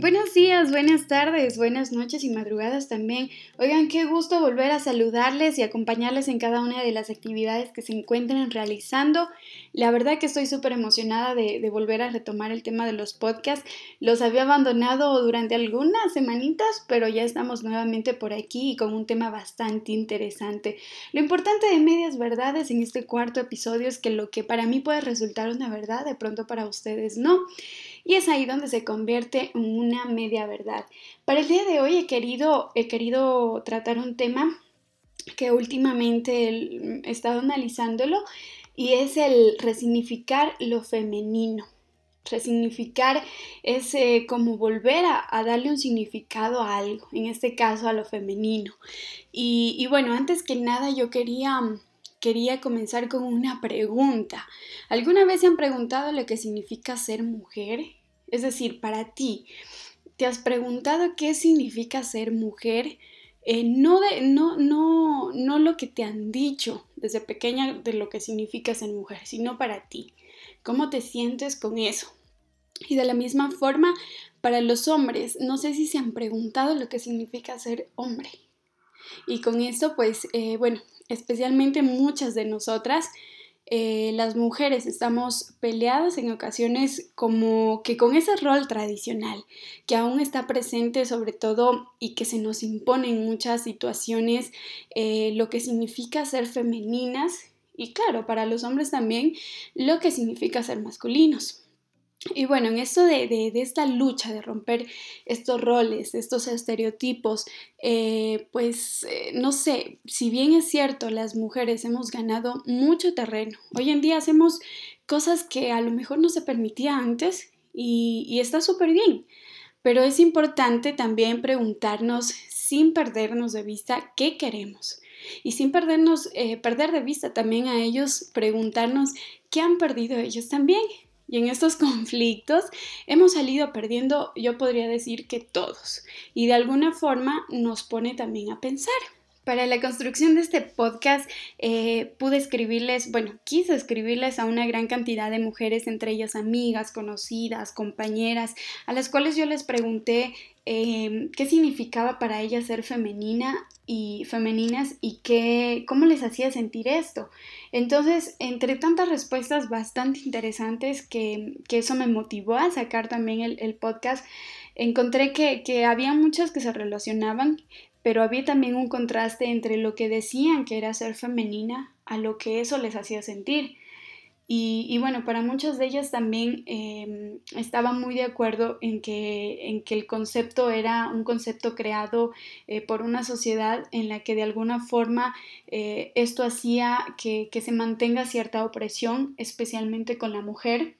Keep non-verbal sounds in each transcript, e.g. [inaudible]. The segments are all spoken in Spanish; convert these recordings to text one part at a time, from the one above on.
Buenos días, buenas tardes, buenas noches y madrugadas también. Oigan, qué gusto volver a saludarles y acompañarles en cada una de las actividades que se encuentran realizando. La verdad que estoy súper emocionada de, volver a retomar el tema de los podcasts. Los había abandonado durante algunas semanitas, pero ya estamos nuevamente por aquí y con un tema bastante interesante. Lo importante de medias verdades en este cuarto episodio es que lo que para mí puede resultar una verdad, de pronto para ustedes no. Y es ahí donde se convierte en una media verdad. Para el día de hoy he querido, he querido tratar un tema que últimamente he estado analizándolo y es el resignificar lo femenino. Resignificar es eh, como volver a, darle un significado a algo, en este caso a lo femenino. Y, y bueno, antes que nada yo quería, quería comenzar con una pregunta. ¿Alguna vez se han preguntado lo que significa ser mujer? Es decir, para ti, ¿te has preguntado qué significa ser mujer? Eh, no, de, no, no, no lo que te han dicho desde pequeña de lo que significa ser mujer, sino para ti. ¿Cómo te sientes con eso? Y de la misma forma, para los hombres, no sé si se han preguntado lo que significa ser hombre. Y con eso, pues, eh, bueno, especialmente muchas de nosotras eh, las mujeres estamos peleadas en ocasiones como que con ese rol tradicional que aún está presente sobre todo y que se nos impone en muchas situaciones eh, lo que significa ser femeninas y claro, para los hombres también lo que significa ser masculinos. Y bueno, en esto de, esta lucha de romper estos roles, estos estereotipos, eh, pues eh, no sé, si bien es cierto, las mujeres hemos ganado mucho terreno. Hoy en día hacemos cosas que a lo mejor no se permitía antes y, está súper bien. Pero es importante también preguntarnos sin perdernos de vista qué queremos. Y sin perdernos, eh, perder de vista también a ellos, preguntarnos qué han perdido ellos también y en estos [laughs] conflictos hemos salido perdiendo, yo podría decir que todos. Y de alguna forma nos pone también a pensar. Para la construcción de este podcast eh, pude escribirles, bueno, quise escribirles a una gran cantidad de mujeres, entre ellas amigas, conocidas, compañeras, a las cuales yo les pregunté em, qué significaba para ellas ser femenina y femeninas y qué, cómo les hacía sentir esto. Entonces, entre tantas respuestas bastante interesantes que, eso me motivó a sacar también el, podcast, encontré que, que había muchas que se relacionaban pero había también un contraste entre lo que decían que era ser femenina a lo que eso les hacía sentir. Y, bueno, para muchas de ellas también eh, estaba muy de acuerdo en que, en que el concepto era un concepto creado eh, por una sociedad en la que de alguna forma eh, esto hacía que, que se mantenga cierta opresión, especialmente con la mujer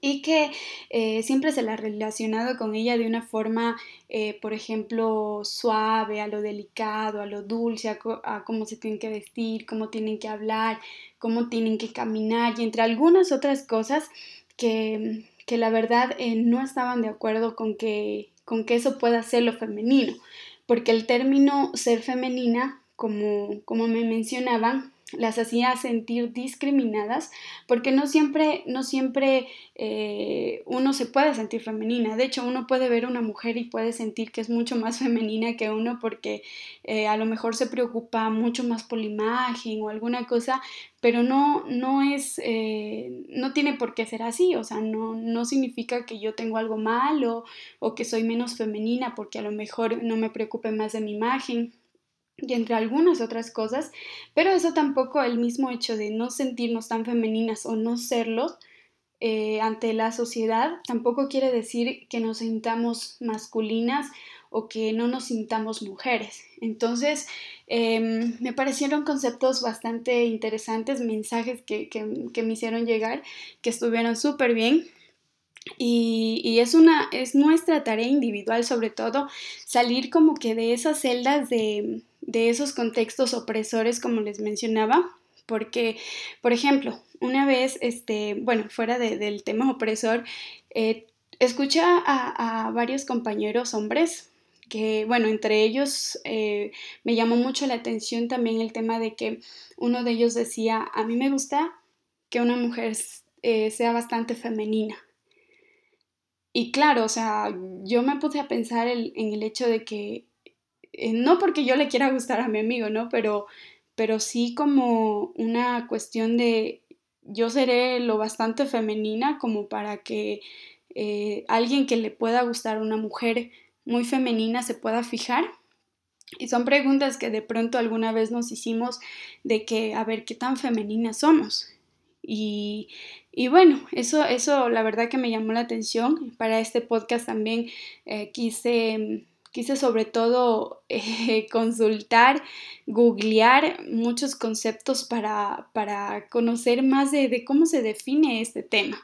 y que eh, siempre se la ha relacionado con ella de una forma, eh, por ejemplo, suave, a lo delicado, a lo dulce, a, cómo se tienen que vestir, cómo tienen que hablar, cómo tienen que caminar y entre algunas otras cosas que, que la verdad eh, no estaban de acuerdo con que, con que eso pueda ser lo femenino, porque el término ser femenina, como, como me mencionaban, las hacía sentir discriminadas porque no siempre, no siempre eh, uno se puede sentir femenina. De hecho, uno puede ver una mujer y puede sentir que es mucho más [laughs] femenina que uno porque eh, a lo mejor se preocupa mucho más por la imagen o alguna cosa, pero no, no es, eh, no tiene por qué ser así. O sea, no, no significa que yo tengo algo malo o que soy menos femenina porque a lo mejor no me preocupe más de mi imagen y entre algunas otras cosas, pero eso tampoco el mismo hecho de no sentirnos tan femeninas o no serlo eh, ante la sociedad tampoco quiere decir que nos sintamos masculinas o que no nos sintamos mujeres. Entonces, em, me parecieron conceptos bastante interesantes, mensajes que, que, me hicieron llegar, que estuvieron súper bien. Y, y, es, una, es nuestra tarea individual, sobre todo, salir como que de esas celdas de, de esos contextos opresores, como les mencionaba, Porque, por ejemplo, una vez, este, bueno, fuera del tema opresor, eh, escuché a, varios compañeros hombres que, bueno, entre ellos eh, me llamó mucho la atención también el tema de que uno de ellos decía, a mí me gusta que una mujer eh, sea bastante femenina. Y claro, o sea, yo me puse a pensar en el hecho de que, eh, no porque yo le quiera gustar a mi amigo, ¿no? Pero, pero sí como una cuestión de yo seré lo bastante femenina como para que eh, alguien que le pueda gustar una mujer muy femenina se pueda fijar. Y son preguntas que de pronto alguna vez nos hicimos de que, a ver, ¿qué tan femeninas somos? Y, bueno, eso, eso la verdad que me llamó la atención. Para este podcast también eh, quise, quise sobre todo eh, [laughs] consultar, googlear muchos conceptos para, para conocer más de, cómo se define este tema.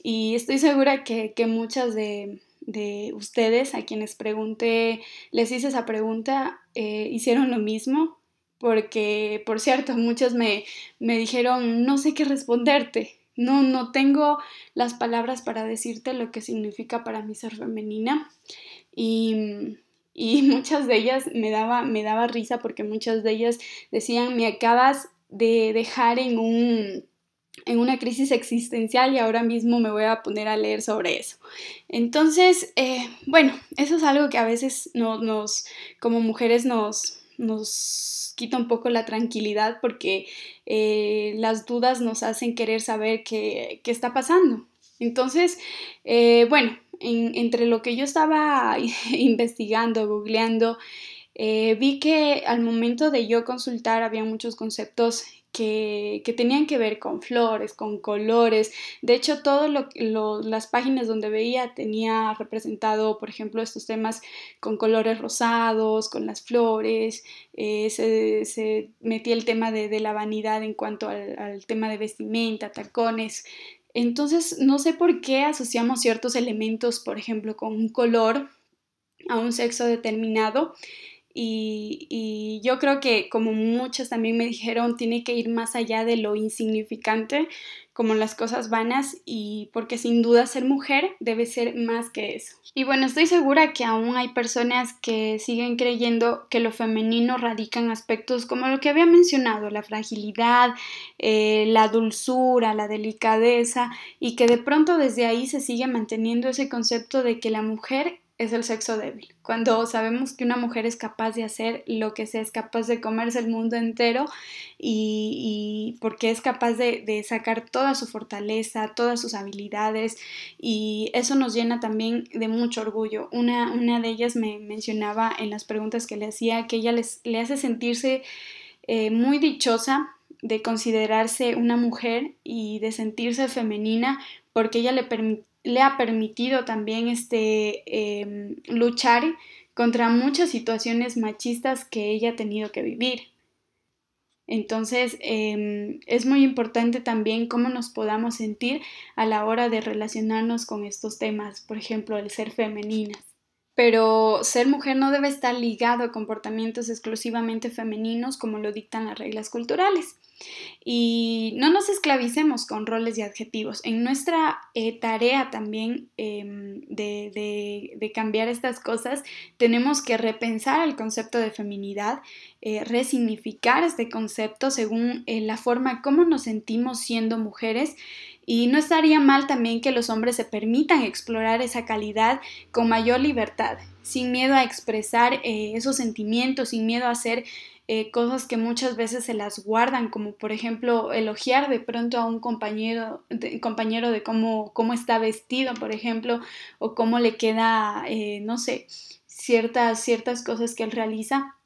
Y estoy segura que, que muchas de, de, ustedes a quienes pregunté, les hice esa pregunta, eh, hicieron lo mismo, porque, por cierto, muchos me, me dijeron, no sé qué responderte, no, no tengo las palabras para decirte lo que significa para mí ser femenina. Y, y [laughs] muchas de ellas me daba, me daba risa porque muchas de ellas decían, me acabas de dejar en un en una crisis existencial y ahora mismo me voy a poner a leer sobre eso. Entonces, eh, bueno, eso es algo que a veces nos, como mujeres nos, nos quita un poco la tranquilidad porque eh, las dudas nos hacen querer saber qué, está pasando. Entonces, eh, bueno, entre lo que yo estaba [laughs] investigando, googleando, vi que al momento de yo consultar había muchos conceptos que, tenían que ver con flores, con colores. De hecho, todas las páginas donde veía tenía representado, por ejemplo, estos temas con colores rosados, con las flores. Eh, se, metía el tema de, la vanidad en cuanto al, tema de vestimenta, tacones. Entonces, no sé por qué asociamos ciertos elementos, por ejemplo, con un color a un sexo determinado y, yo creo que como muchas también me dijeron, tiene que ir más allá de lo insignificante, como las cosas vanas, y porque sin duda ser mujer debe ser más que eso. Y bueno, estoy segura que aún hay personas que siguen creyendo que lo femenino radica en aspectos como lo que había mencionado, la fragilidad, eh, la dulzura, la delicadeza, y que de pronto desde ahí se sigue manteniendo ese concepto de que la mujer es el sexo débil. Cuando sabemos que una mujer es capaz de hacer lo que sea, es capaz de comerse el mundo entero y, porque es capaz de, sacar toda su fortaleza, todas sus habilidades y eso nos llena también de mucho orgullo. Una, una de ellas me mencionaba en las preguntas que le hacía que ella les, le hace sentirse eh, muy dichosa de considerarse una mujer y de sentirse femenina porque ella le, permite le ha permitido también este, em, luchar contra muchas situaciones machistas que ella ha tenido que vivir. Entonces, em, es muy importante también cómo nos podamos sentir a la hora de relacionarnos con estos temas, por ejemplo, el ser femeninas. Pero ser mujer no debe estar ligado a comportamientos exclusivamente femeninos como lo dictan las reglas culturales. Y no nos esclavicemos con roles y adjetivos. En nuestra eh, tarea también em, de, cambiar estas cosas, tenemos que repensar el concepto de feminidad, eh, resignificar este concepto según eh, la forma como nos sentimos siendo mujeres. Y no estaría mal también que los hombres se permitan explorar esa calidad con mayor libertad, sin miedo a expresar esos sentimientos, sin miedo a ser eh, cosas que muchas veces se las guardan, como por ejemplo elogiar de pronto a un compañero de, compañero de cómo, cómo está vestido, por ejemplo, o cómo le queda, eh, no sé, ciertas, ciertas cosas que él realiza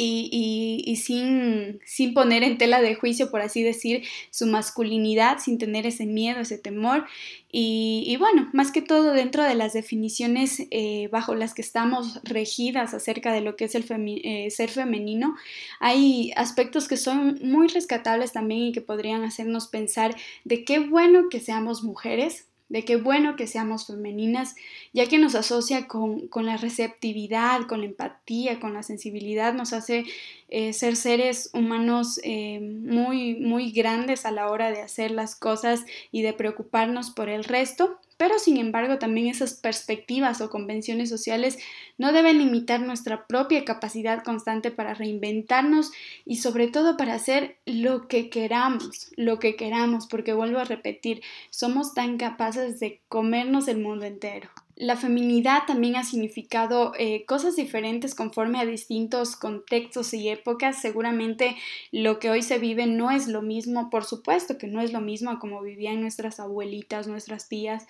y, sin, poner en tela de juicio, por así decir, su masculinidad, sin tener ese miedo, ese temor. Y, bueno, más que todo dentro de las definiciones eh, bajo las que estamos regidas acerca de lo que es el eh, ser femenino, hay aspectos que son muy rescatables también y que podrían hacernos pensar de qué bueno que seamos mujeres, de qué bueno que seamos femeninas, ya que nos asocia con, la receptividad, con la empatía, con la sensibilidad, nos hace eh, ser seres humanos eh, muy, muy grandes a la hora de hacer las cosas y de preocuparnos por el resto. Pero sin embargo también esas perspectivas o convenciones sociales no deben limitar nuestra propia capacidad constante para reinventarnos y sobre todo para hacer lo que queramos, lo que queramos, porque vuelvo a repetir, somos tan capaces de comernos el mundo entero. La feminidad también ha significado eh, cosas diferentes conforme a distintos contextos y épocas. Seguramente lo que hoy se vive no es lo mismo, por supuesto que no es lo mismo como vivían nuestras abuelitas, nuestras tías,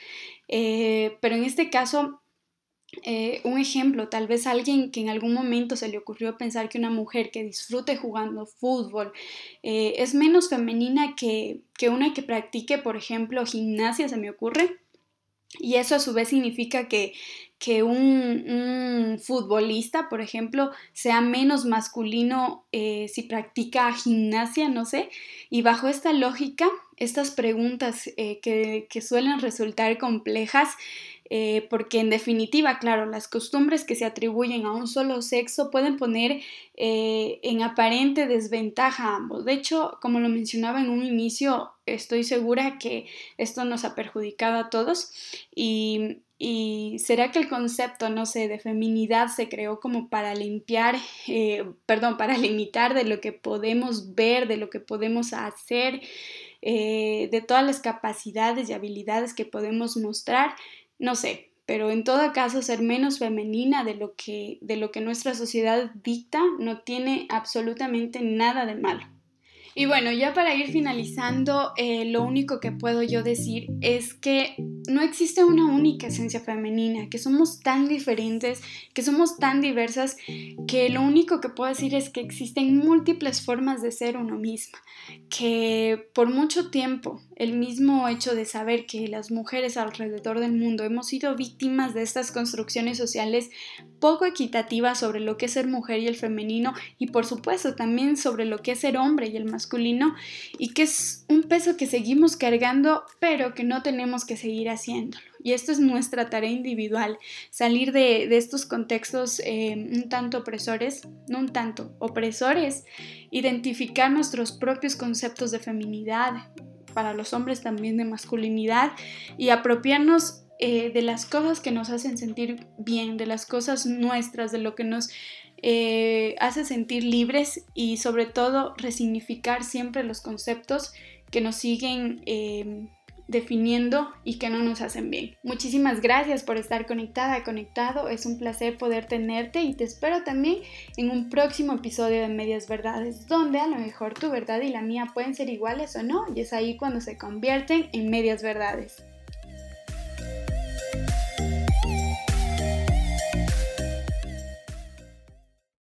eh, pero en este caso eh, un ejemplo, tal vez alguien que en algún momento se le ocurrió pensar que una mujer que disfrute jugando fútbol es menos femenina que, que, una que practique, por ejemplo, gimnasia, se me ocurre. Y eso a su vez significa que, que un, futbolista, por ejemplo, sea menos masculino eh, si practica gimnasia, no sé. Y bajo esta lógica, estas preguntas eh, que, que, suelen resultar complejas eh, porque en definitiva, claro, las costumbres que se atribuyen a un solo sexo pueden poner eh, en aparente desventaja a ambos. De hecho, como lo mencionaba en un inicio, estoy segura que esto nos ha perjudicado a todos y, será que el concepto, no sé, de feminidad se creó como para limpiar, eh, perdón, para limitar de lo que podemos ver, de lo que podemos hacer, de todas las capacidades y habilidades que podemos mostrar no sé, pero en todo caso ser menos femenina de lo que, de lo que nuestra sociedad dicta no tiene absolutamente nada de malo. Y bueno, ya para ir finalizando, eh, lo único que puedo yo decir es que no existe una única esencia femenina, que somos tan diferentes, que somos tan diversas, que lo único que puedo decir es que existen múltiples formas de ser uno misma, que por mucho tiempo el mismo hecho de saber que las mujeres alrededor del mundo hemos sido víctimas de estas construcciones sociales poco equitativas sobre lo que es ser mujer y el femenino y por supuesto también sobre lo que es ser hombre y el masculino y que es un peso que seguimos cargando pero que no tenemos que seguir haciéndolo. Y esto es nuestra tarea individual, salir de, estos contextos eh, un tanto opresores, no un tanto, opresores, identificar nuestros propios conceptos de feminidad, para los hombres también de masculinidad y apropiarnos eh, de las cosas que nos hacen sentir bien, de las cosas nuestras, de lo que nos eh, hace sentir libres y sobre todo resignificar siempre los conceptos que nos siguen eh, definiendo y que no nos hacen bien. Muchísimas gracias por estar conectada, conectado. Es un placer poder tenerte y te espero también en un próximo episodio de Medias Verdades, donde a lo mejor tu verdad y la mía pueden ser iguales o no, y es ahí cuando se convierten en medias verdades.